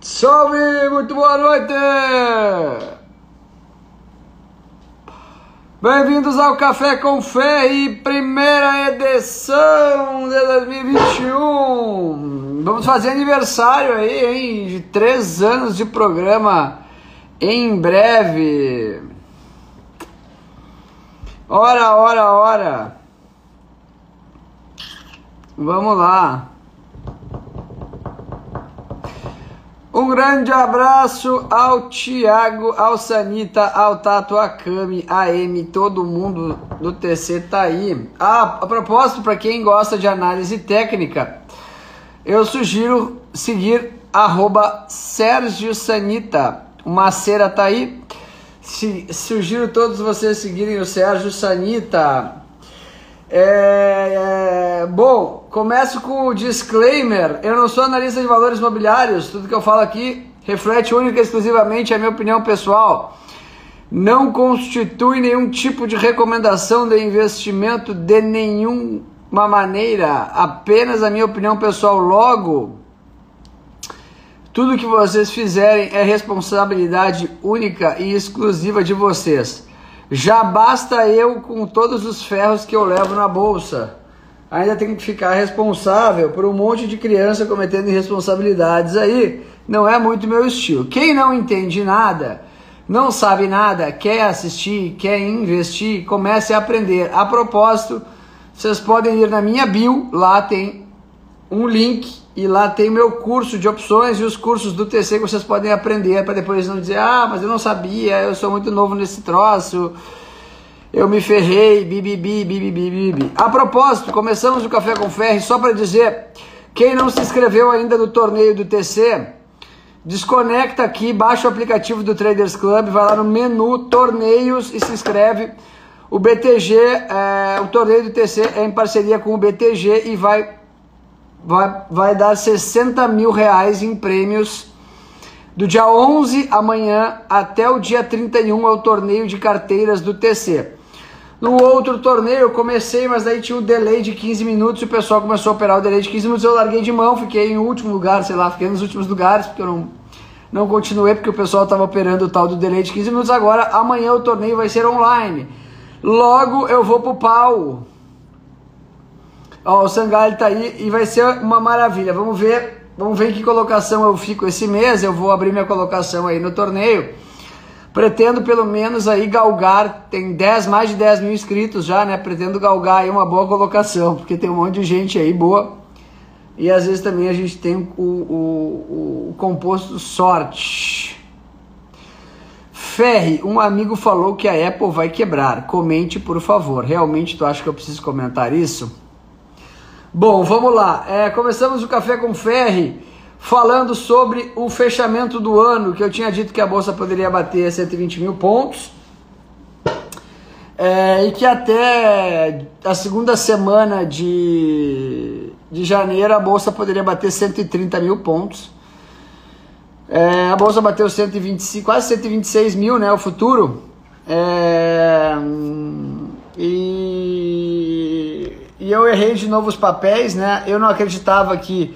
Salve, muito boa noite! Bem-vindos ao Café com Fé e primeira edição de 2021. Vamos fazer aniversário aí, hein? De três anos de programa em breve. Ora, ora, ora. Vamos lá. Um grande abraço ao Thiago, ao Sanita, ao Tato Akami, a M, todo mundo do TC tá aí. Ah, a propósito, para quem gosta de análise técnica, eu sugiro seguir arroba Sérgio Sanita. O Macera tá aí. Sugiro todos vocês seguirem o Sérgio Sanita. É, é, bom, começo com o disclaimer. Eu não sou analista de valores imobiliários. Tudo que eu falo aqui reflete única e exclusivamente a minha opinião pessoal. Não constitui nenhum tipo de recomendação de investimento de nenhuma maneira. Apenas a minha opinião pessoal. Logo, tudo que vocês fizerem é responsabilidade única e exclusiva de vocês. Já basta eu com todos os ferros que eu levo na bolsa. Ainda tenho que ficar responsável por um monte de criança cometendo irresponsabilidades aí. Não é muito meu estilo. Quem não entende nada, não sabe nada, quer assistir, quer investir, comece a aprender. A propósito, vocês podem ir na minha bio, lá tem um link e lá tem meu curso de opções e os cursos do TC que vocês podem aprender para depois não dizer, ah, mas eu não sabia, eu sou muito novo nesse troço, eu me ferrei, bibibi, bibibi, bibi. A propósito, começamos o Café com Ferro só para dizer, quem não se inscreveu ainda no torneio do TC, desconecta aqui, baixa o aplicativo do Traders Club, vai lá no menu Torneios e se inscreve. O BTG, é, o torneio do TC é em parceria com o BTG e vai vai, vai dar 60 mil reais em prêmios do dia 11 amanhã até o dia 31 é o torneio de carteiras do TC. No outro torneio eu comecei, mas daí tinha um delay de 15 minutos e o pessoal começou a operar o delay de 15 minutos. Eu larguei de mão, fiquei em último lugar, sei lá, fiquei nos últimos lugares, porque eu não, não continuei, porque o pessoal estava operando o tal do delay de 15 minutos. Agora, amanhã o torneio vai ser online. Logo eu vou pro pau. Ó, o Sangalho tá aí e vai ser uma maravilha. Vamos ver, vamos ver em que colocação eu fico esse mês. Eu vou abrir minha colocação aí no torneio. Pretendo pelo menos aí galgar, tem 10, mais de 10 mil inscritos já, né? Pretendo galgar aí uma boa colocação, porque tem um monte de gente aí boa. E às vezes também a gente tem o, o, o composto sorte. Ferre, um amigo falou que a Apple vai quebrar. Comente, por favor. Realmente tu acha que eu preciso comentar isso? Bom, vamos lá. É, começamos o Café com Ferri falando sobre o fechamento do ano, que eu tinha dito que a Bolsa poderia bater 120 mil pontos. É, e que até a segunda semana de, de janeiro a Bolsa poderia bater 130 mil pontos. É, a Bolsa bateu 125, quase 126 mil, né? O futuro. É, e eu errei de novo os papéis, né? Eu não acreditava que.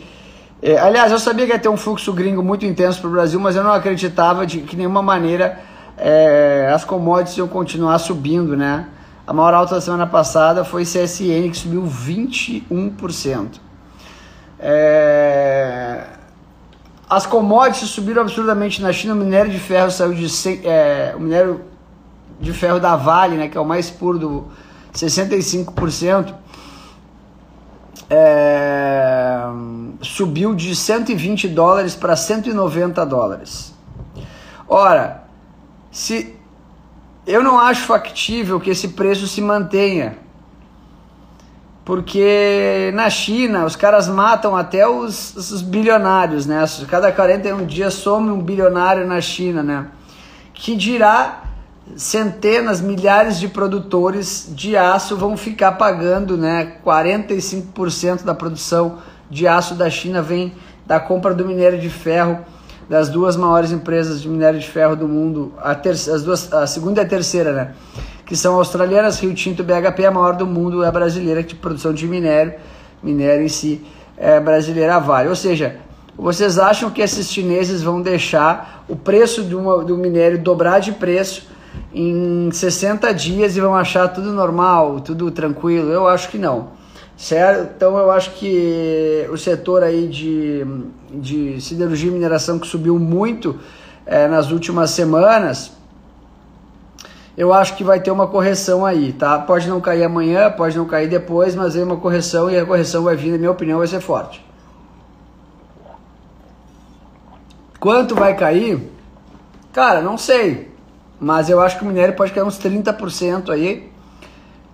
É, aliás, eu sabia que ia ter um fluxo gringo muito intenso para o Brasil, mas eu não acreditava de que nenhuma maneira é, as commodities iam continuar subindo, né? A maior alta da semana passada foi CSN, que subiu 21%. É, as commodities subiram absurdamente na China. O minério de ferro saiu de. É, o minério de ferro da Vale, né, que é o mais puro do 65% é, subiu de 120 dólares para 190 dólares. Ora, se eu não acho factível que esse preço se mantenha, porque na China os caras matam até os, os bilionários, né? Cada 41 dias some um bilionário na China, né? Que dirá centenas, milhares de produtores de aço vão ficar pagando, né? 45% da produção de aço da China vem da compra do minério de ferro das duas maiores empresas de minério de ferro do mundo, a, terceira, as duas, a segunda e a terceira, né? Que são australianas, Rio Tinto BHP, a maior do mundo é brasileira de produção de minério, minério em si é brasileira Vale. Ou seja, vocês acham que esses chineses vão deixar o preço do, do minério dobrar de preço em 60 dias e vão achar tudo normal, tudo tranquilo? Eu acho que não. Certo? Então eu acho que o setor aí de, de siderurgia e mineração que subiu muito é, nas últimas semanas, eu acho que vai ter uma correção aí, tá? Pode não cair amanhã, pode não cair depois, mas é uma correção e a correção vai vir, na minha opinião, vai ser forte. Quanto vai cair? Cara, não sei. Mas eu acho que o minério pode cair uns 30% aí,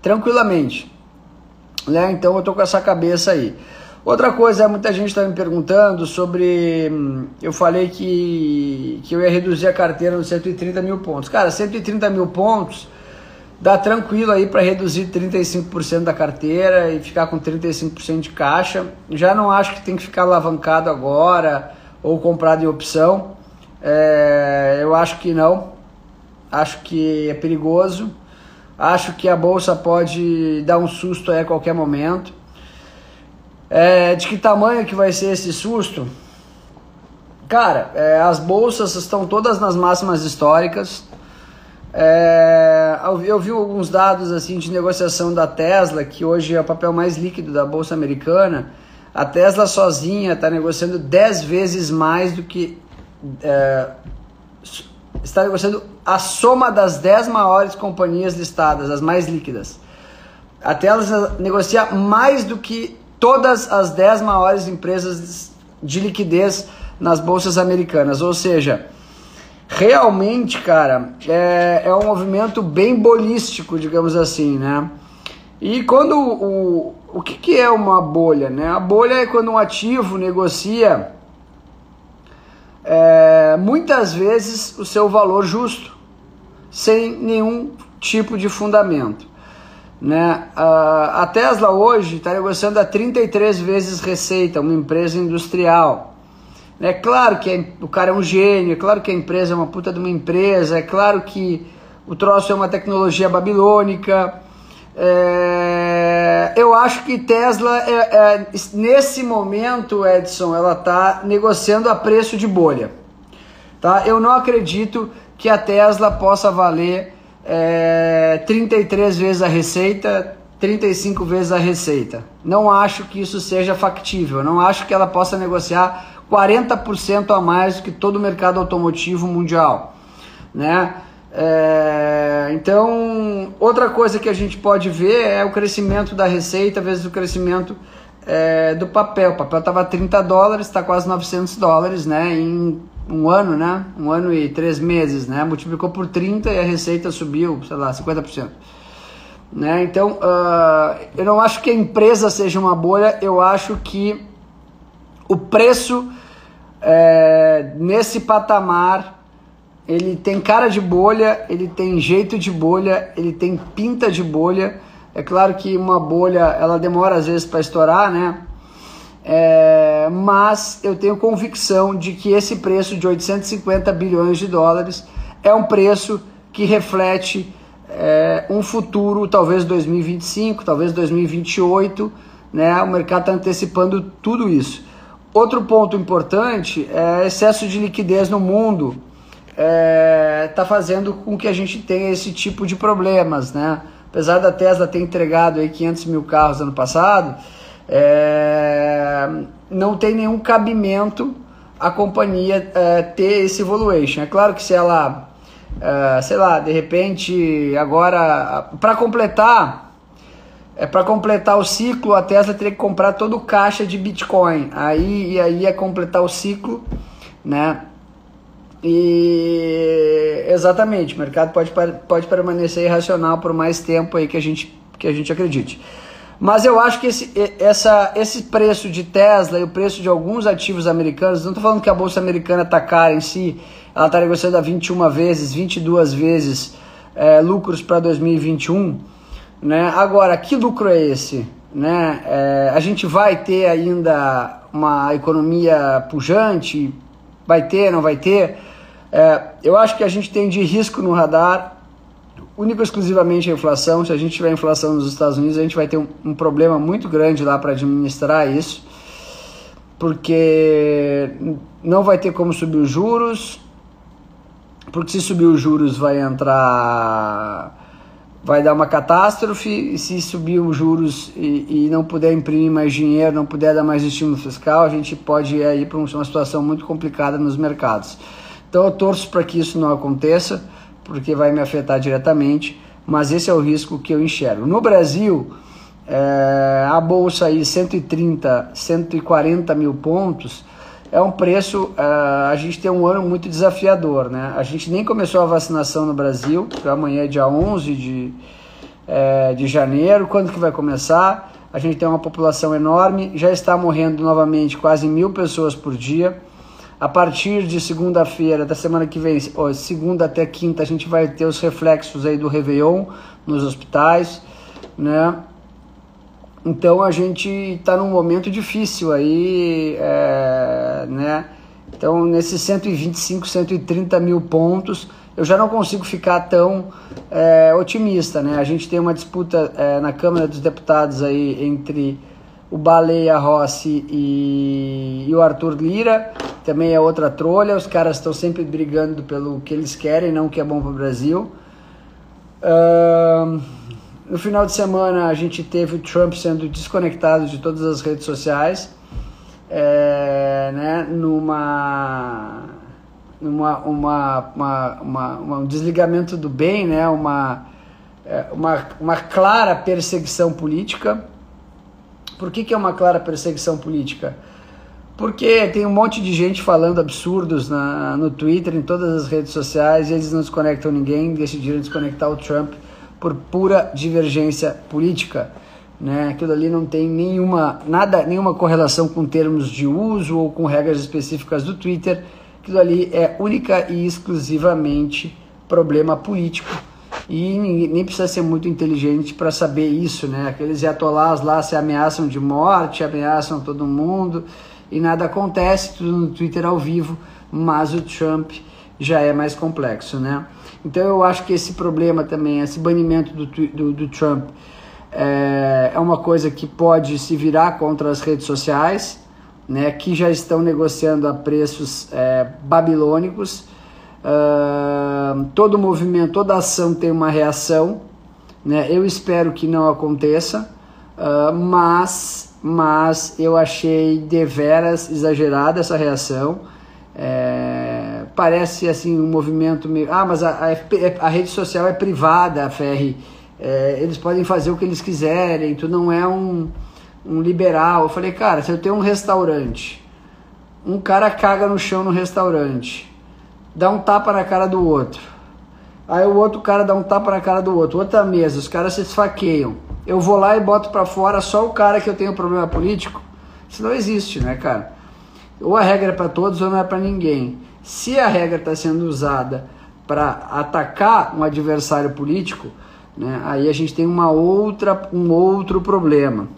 tranquilamente. Né? Então eu tô com essa cabeça aí. Outra coisa, muita gente está me perguntando sobre. Eu falei que, que eu ia reduzir a carteira nos 130 mil pontos. Cara, 130 mil pontos dá tranquilo aí para reduzir 35% da carteira e ficar com 35% de caixa. Já não acho que tem que ficar alavancado agora ou comprado em opção. É, eu acho que não. Acho que é perigoso. Acho que a bolsa pode dar um susto a qualquer momento. É, de que tamanho que vai ser esse susto? Cara, é, as bolsas estão todas nas máximas históricas. É, eu vi alguns dados assim de negociação da Tesla, que hoje é o papel mais líquido da bolsa americana. A Tesla sozinha está negociando 10 vezes mais do que. É, está negociando a soma das 10 maiores companhias listadas, as mais líquidas. A Tesla negocia mais do que todas as 10 maiores empresas de liquidez nas bolsas americanas. Ou seja, realmente, cara, é, é um movimento bem bolístico, digamos assim, né? E quando o, o que, que é uma bolha, né? A bolha é quando um ativo negocia é, muitas vezes o seu valor justo, sem nenhum tipo de fundamento. Né? A Tesla hoje está negociando a 33 vezes receita, uma empresa industrial. É claro que o cara é um gênio, é claro que a empresa é uma puta de uma empresa, é claro que o troço é uma tecnologia babilônica. É, eu acho que Tesla, é, é, nesse momento, Edson, ela está negociando a preço de bolha. Tá? Eu não acredito que a Tesla possa valer é, 33 vezes a receita, 35 vezes a receita. Não acho que isso seja factível, não acho que ela possa negociar 40% a mais do que todo o mercado automotivo mundial, né? É, então, outra coisa que a gente pode ver é o crescimento da receita vezes o crescimento é, do papel. O papel estava 30 dólares, está quase 900 dólares, né? Em um ano, né? Um ano e três meses, né? Multiplicou por 30 e a receita subiu, sei lá, 50%. Né? Então, uh, eu não acho que a empresa seja uma bolha, eu acho que o preço é, nesse patamar ele tem cara de bolha, ele tem jeito de bolha, ele tem pinta de bolha. É claro que uma bolha ela demora às vezes para estourar, né? É, mas eu tenho convicção de que esse preço de 850 bilhões de dólares é um preço que reflete é, um futuro, talvez 2025, talvez 2028, né? O mercado está antecipando tudo isso. Outro ponto importante é excesso de liquidez no mundo está é, tá fazendo com que a gente tenha esse tipo de problemas, né? Apesar da Tesla ter entregado aí 500 mil carros ano passado, é, não tem nenhum cabimento a companhia é, ter esse valuation. É claro que se ela, é, sei lá, de repente agora para completar, é para completar o ciclo a Tesla teria que comprar todo o caixa de Bitcoin. Aí aí é completar o ciclo, né? E exatamente, o mercado pode, pode permanecer irracional por mais tempo aí que a gente, que a gente acredite. Mas eu acho que esse, essa, esse preço de Tesla e o preço de alguns ativos americanos, não estou falando que a bolsa americana está cara em si, ela está negociando a 21 vezes, 22 vezes é, lucros para 2021. Né? Agora, que lucro é esse? Né? É, a gente vai ter ainda uma economia pujante? Vai ter, não vai ter? É, eu acho que a gente tem de risco no radar único exclusivamente a inflação. Se a gente tiver inflação nos Estados Unidos, a gente vai ter um, um problema muito grande lá para administrar isso. porque não vai ter como subir os juros, porque se subir os juros vai entrar vai dar uma catástrofe e se subir os juros e, e, não puder imprimir mais dinheiro, não puder dar mais estímulo fiscal, a gente pode ir para uma situação muito complicada nos mercados. Então eu torço para que isso não aconteça, porque vai me afetar diretamente, mas esse é o risco que eu enxergo. No Brasil, é, a bolsa aí 130, 140 mil pontos, é um preço, uh, a gente tem um ano muito desafiador, né? A gente nem começou a vacinação no Brasil, amanhã é dia 11 de, é, de janeiro, quando que vai começar? A gente tem uma população enorme, já está morrendo novamente quase mil pessoas por dia. A partir de segunda-feira, da semana que vem, ó, segunda até quinta, a gente vai ter os reflexos aí do Réveillon nos hospitais, né? Então a gente está num momento difícil aí, é, né? Então nesses 125, 130 mil pontos, eu já não consigo ficar tão é, otimista, né? A gente tem uma disputa é, na Câmara dos Deputados aí entre o Baleia Rossi e, e, o Arthur Lira, também é outra trolha, os caras estão sempre brigando pelo que eles querem, não o que é bom para o Brasil. Uh, no final de semana a gente teve o Trump sendo desconectado de todas as redes sociais, é, né, numa, numa uma, uma, uma, um desligamento do bem, né, uma, é, uma, uma clara perseguição política. Por que, que é uma clara perseguição política? Porque tem um monte de gente falando absurdos na, no Twitter, em todas as redes sociais, e eles não desconectam ninguém, decidiram desconectar o Trump por pura divergência política. Né? Aquilo ali não tem nenhuma, nada, nenhuma correlação com termos de uso ou com regras específicas do Twitter. Aquilo ali é única e exclusivamente problema político. E nem precisa ser muito inteligente para saber isso, né? Aqueles atolás lá se ameaçam de morte, ameaçam todo mundo e nada acontece, tudo no Twitter ao vivo, mas o Trump já é mais complexo, né? Então eu acho que esse problema também, esse banimento do, do, do Trump, é, é, uma coisa que pode se virar contra as redes sociais, né, que já estão negociando a preços é, babilônicos. Uh, todo movimento, toda ação tem uma reação. Né? Eu espero que não aconteça, uh, mas, mas eu achei deveras exagerada essa reação. É, parece assim um movimento meio. Ah, mas a, a, a rede social é privada, a Ferri. É, eles podem fazer o que eles quiserem, tu não é um, um liberal. Eu falei, cara, se eu tenho um restaurante, um cara caga no chão no restaurante, dá um tapa na cara do outro. Aí o outro cara dá um tapa na cara do outro, outra mesa, os caras se esfaqueiam. Eu vou lá e boto para fora só o cara que eu tenho problema político. Isso não existe, né, cara? Ou a regra é para todos ou não é para ninguém. Se a regra está sendo usada para atacar um adversário político, né, aí a gente tem uma outra, um outro problema,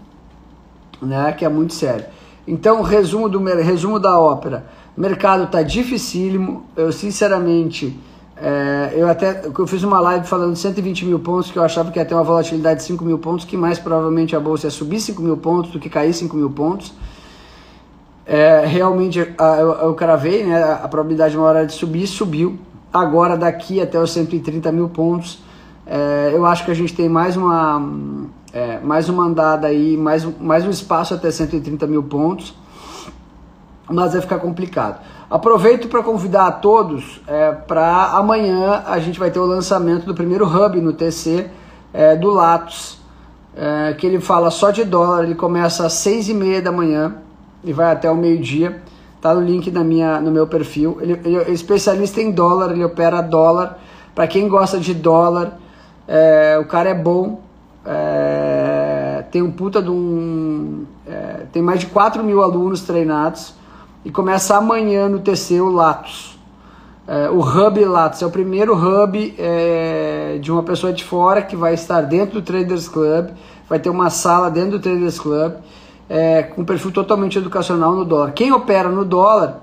né, que é muito sério. Então, resumo, do, resumo da ópera. O mercado está dificílimo. Eu, sinceramente, é, eu até eu fiz uma live falando de 120 mil pontos, que eu achava que ia ter uma volatilidade de 5 mil pontos, que mais provavelmente a bolsa ia subir 5 mil pontos do que cair 5 mil pontos. É, realmente eu, eu cravei, né, a probabilidade maior de subir, subiu. Agora daqui até os 130 mil pontos, é, eu acho que a gente tem mais uma, é, mais uma andada aí, mais, mais um espaço até 130 mil pontos, mas vai ficar complicado. Aproveito para convidar a todos é, para amanhã a gente vai ter o lançamento do primeiro hub no TC é, do Latos, é, que ele fala só de dólar, ele começa às 6 e meia da manhã e vai até o meio-dia. Tá no link na minha, no meu perfil. Ele, ele é especialista em dólar, ele opera dólar. Para quem gosta de dólar, é, o cara é bom. É, tem um puta de um. É, tem mais de 4 mil alunos treinados. E começa amanhã no TC o Latos. É, o Hub Latos é o primeiro hub é, de uma pessoa de fora que vai estar dentro do Traders Club. Vai ter uma sala dentro do Traders Club é, com perfil totalmente educacional no dólar. Quem opera no dólar,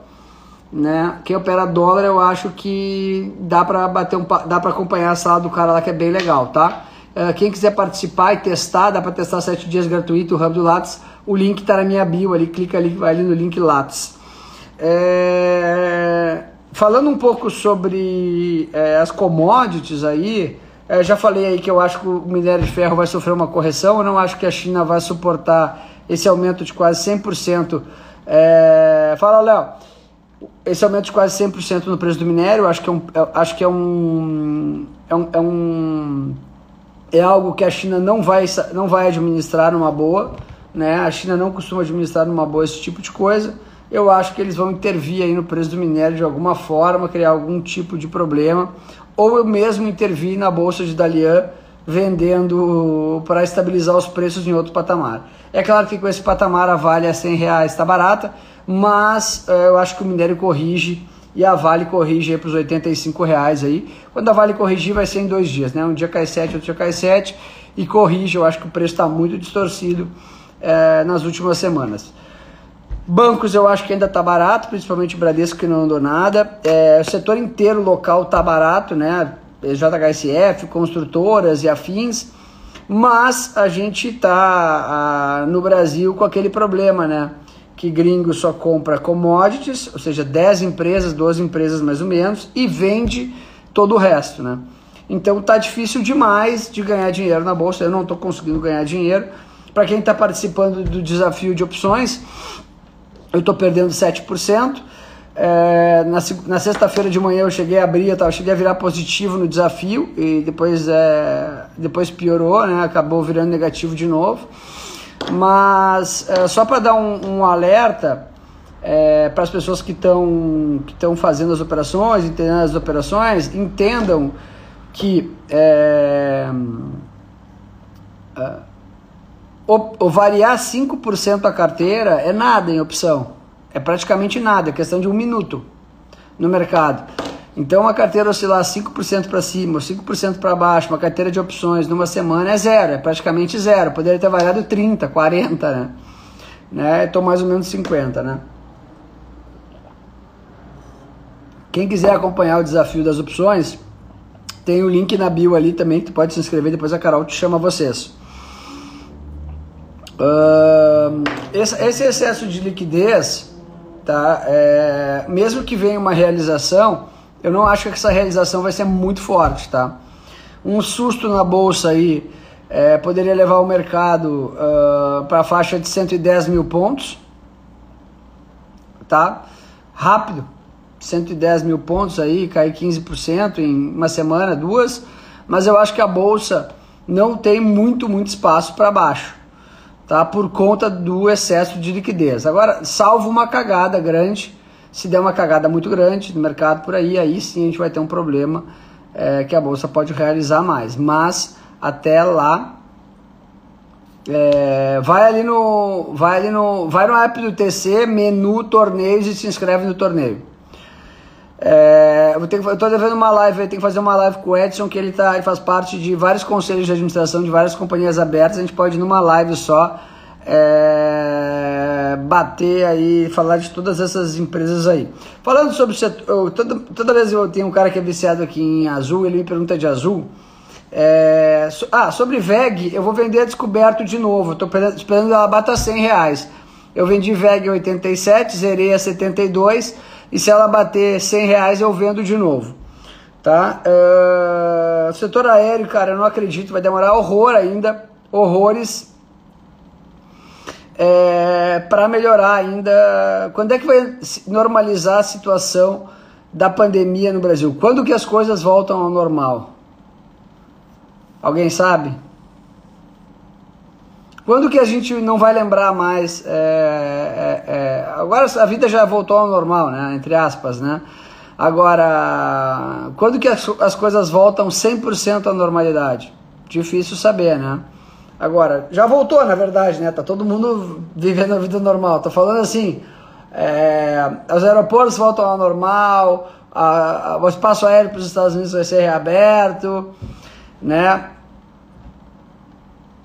né? Quem opera dólar, eu acho que dá para bater um, dá para acompanhar a sala do cara lá que é bem legal, tá? Uh, quem quiser participar e testar, dá para testar sete dias gratuito o Hub do Lattes. O link está na minha bio ali, clica ali, vai ali no link Lattes. É... Falando um pouco sobre é, as commodities aí, é, já falei aí que eu acho que o minério de ferro vai sofrer uma correção, eu não acho que a China vai suportar esse aumento de quase 100%. É... Fala, Léo esse aumento de quase 100% no preço do minério, acho que é um, acho que é um, é um, é um é algo que a China não vai, não vai administrar numa boa, né? A China não costuma administrar numa boa esse tipo de coisa. Eu acho que eles vão intervir aí no preço do minério de alguma forma, criar algum tipo de problema, ou eu mesmo intervir na bolsa de Dalian vendendo para estabilizar os preços em outro patamar. É claro que com esse patamar a Vale a 100 reais está barata, mas uh, eu acho que o minério corrige e a Vale corrige para os 85 reais aí. Quando a Vale corrigir vai ser em dois dias, né? Um dia cai 7, outro dia cai 7 e corrige. Eu acho que o preço está muito distorcido uh, nas últimas semanas. Bancos eu acho que ainda está barato, principalmente o Bradesco que não andou nada. É, o setor inteiro local está barato, né? JHSF, construtoras e afins. Mas a gente está no Brasil com aquele problema, né? que gringo só compra commodities, ou seja, 10 empresas, 12 empresas mais ou menos, e vende todo o resto, né? Então tá difícil demais de ganhar dinheiro na bolsa, eu não estou conseguindo ganhar dinheiro. Para quem está participando do desafio de opções, eu estou perdendo 7%. É, na, na sexta-feira de manhã eu cheguei a abrir, eu, tava, cheguei a virar positivo no desafio e depois, é, depois piorou, né? acabou virando negativo de novo. Mas é, só para dar um, um alerta é, para as pessoas que estão que fazendo as operações, entendendo as operações, entendam que é, é, o, variar 5% a carteira é nada em opção. É praticamente nada, é questão de um minuto no mercado. Então, uma carteira oscilar 5% para cima, 5% para baixo, uma carteira de opções numa semana é zero, é praticamente zero. Poderia ter variado 30, 40, né? né? Estou mais ou menos 50, né? Quem quiser acompanhar o desafio das opções, tem o link na bio ali também, tu pode se inscrever, depois a Carol te chama vocês. Esse, esse, excesso de liquidez, tá? É, mesmo que venha uma realização, eu não acho que essa realização vai ser muito forte, tá? Um susto na bolsa aí é, poderia levar o mercado uh, para a faixa de 110 mil pontos, tá? Rápido, 110 mil pontos aí, cair 15% em uma semana, duas, mas eu acho que a bolsa não tem muito, muito espaço para baixo, tá? Por conta do excesso de liquidez. Agora, salvo uma cagada grande, se der uma cagada muito grande no mercado por aí, aí sim a gente vai ter um problema é, que a bolsa pode realizar mais. Mas até lá, é, vai ali no, vai ali no, vai no app do TC, menu torneios e se inscreve no torneio. É, eu, tenho, eu tô devendo uma live, eu tenho que fazer uma live com o Edson, que ele, tá, ele faz parte de vários conselhos de administração de várias companhias abertas. A gente pode numa live só é, bater aí, falar de todas essas empresas aí. Falando sobre o setor, toda, toda vez eu tenho um cara que é viciado aqui em azul, ele me pergunta de azul. É, so, ah, sobre VEG, eu vou vender a descoberto de novo. Estou esperando ela bater 100 reais. Eu vendi VEG 87, zerei a 72 e se ela bater 100 reais eu vendo de novo. Tá? Uh, setor aéreo, cara, eu não acredito, vai demorar horror ainda, horrores é, para melhorar ainda. Quando é que vai normalizar a situação da pandemia no Brasil? Quando que as coisas voltam ao normal? Alguém sabe? Quando que a gente não vai lembrar mais? É, é, é, agora a vida já voltou ao normal, né? Entre aspas, né? Agora, quando que as, as coisas voltam 100% à normalidade? Difícil saber, né? Agora, já voltou, na verdade, né? Tá todo mundo vivendo a vida normal. Tô falando assim, é, os aeroportos voltam ao normal, a, a, o espaço aéreo para os Estados Unidos vai ser reaberto, né?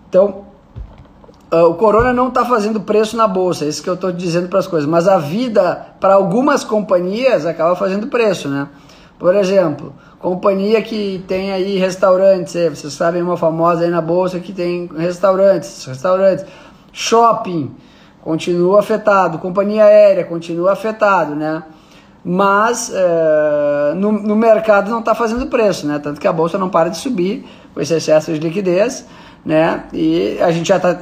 Então, o corona não está fazendo preço na bolsa, é isso que eu estou dizendo para as coisas. Mas a vida, para algumas companhias, acaba fazendo preço, né? Por exemplo, companhia que tem aí restaurantes, vocês sabem uma famosa aí na bolsa que tem restaurantes, restaurantes, shopping continua afetado, companhia aérea continua afetado, né? Mas é, no, no, mercado não está fazendo preço, né? Tanto que a bolsa não para de subir com esse excesso de liquidez, né? E a gente já está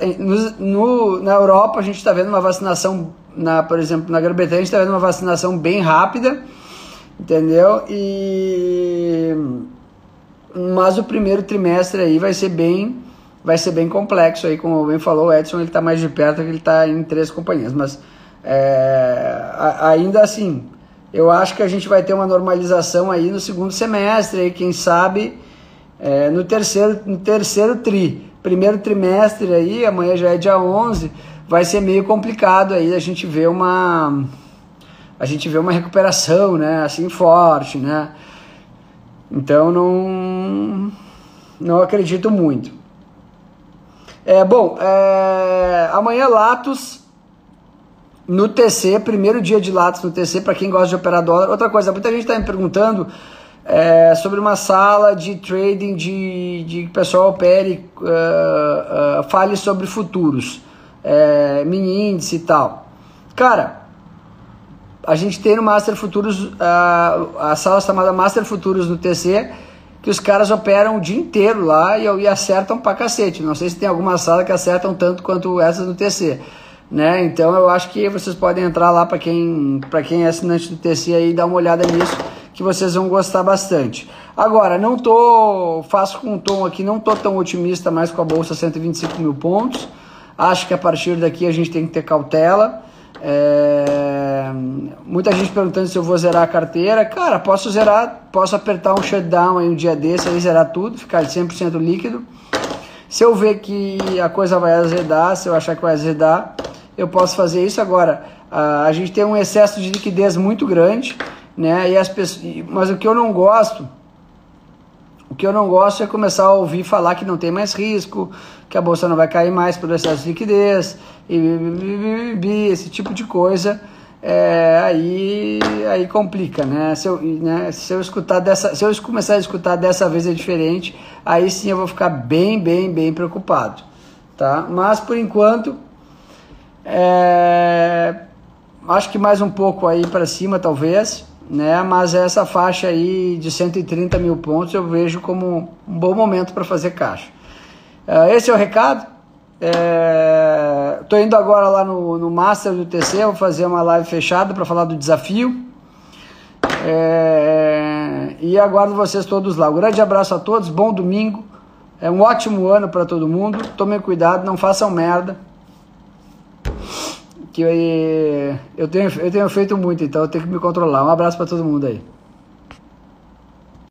no, na Europa a gente está vendo uma vacinação, na, por exemplo, na Grã-Bretanha a gente está vendo uma vacinação bem rápida entendeu? E mas o primeiro trimestre aí vai ser bem vai ser bem complexo aí, como bem falou o Edson, ele está mais de perto, ele está em três companhias, mas é, ainda assim, eu acho que a gente vai ter uma normalização aí no segundo semestre, aí, quem sabe é, no, terceiro, no terceiro tri. Primeiro trimestre aí, amanhã já é dia 11, vai ser meio complicado aí a gente ver uma a gente vê uma recuperação, né, assim forte, né? Então não não acredito muito. É bom, é, amanhã Latos no TC, primeiro dia de Latos no TC para quem gosta de operar dólar. Outra coisa, muita gente está me perguntando é, sobre uma sala de trading de, de que o pessoal opere, uh, uh, fale sobre futuros, é, mini índice e tal. Cara, a gente tem no Master Futuros, a, a sala chamada Master Futuros no TC, que os caras operam o dia inteiro lá e, e acertam pra cacete. Não sei se tem alguma sala que acertam tanto quanto essas no TC. Né? Então eu acho que vocês podem entrar lá para quem, quem é assinante do TC aí dar uma olhada nisso, que vocês vão gostar bastante. Agora, não tô, faço com um tom aqui, não tô tão otimista mais com a bolsa 125 mil pontos. Acho que a partir daqui a gente tem que ter cautela. É, muita gente perguntando se eu vou zerar a carteira. Cara, posso zerar, posso apertar um shutdown aí um dia desse, aí zerar tudo, ficar 100% líquido. Se eu ver que a coisa vai azedar, se eu achar que vai azedar, eu posso fazer isso. Agora, a, a gente tem um excesso de liquidez muito grande, né? E as pessoas, mas o que eu não gosto o que eu não gosto é começar a ouvir falar que não tem mais risco, que a bolsa não vai cair mais por excesso de liquidez, e esse tipo de coisa. É, aí, aí complica, né? Se eu, né? se eu escutar dessa, se eu começar a escutar dessa vez é diferente, aí sim eu vou ficar bem, bem, bem preocupado, tá? Mas por enquanto, é, acho que mais um pouco aí para cima talvez, né? Mas essa faixa aí de 130 mil pontos eu vejo como um bom momento para fazer caixa. Uh, esse é o recado. Estou é, indo agora lá no, no Master do TC, vou fazer uma live fechada para falar do desafio. É, e aguardo vocês todos lá. Um grande abraço a todos, bom domingo. É um ótimo ano para todo mundo. Tomem cuidado, não façam merda que eu, eu, tenho, eu tenho feito muito, então eu tenho que me controlar. Um abraço para todo mundo aí.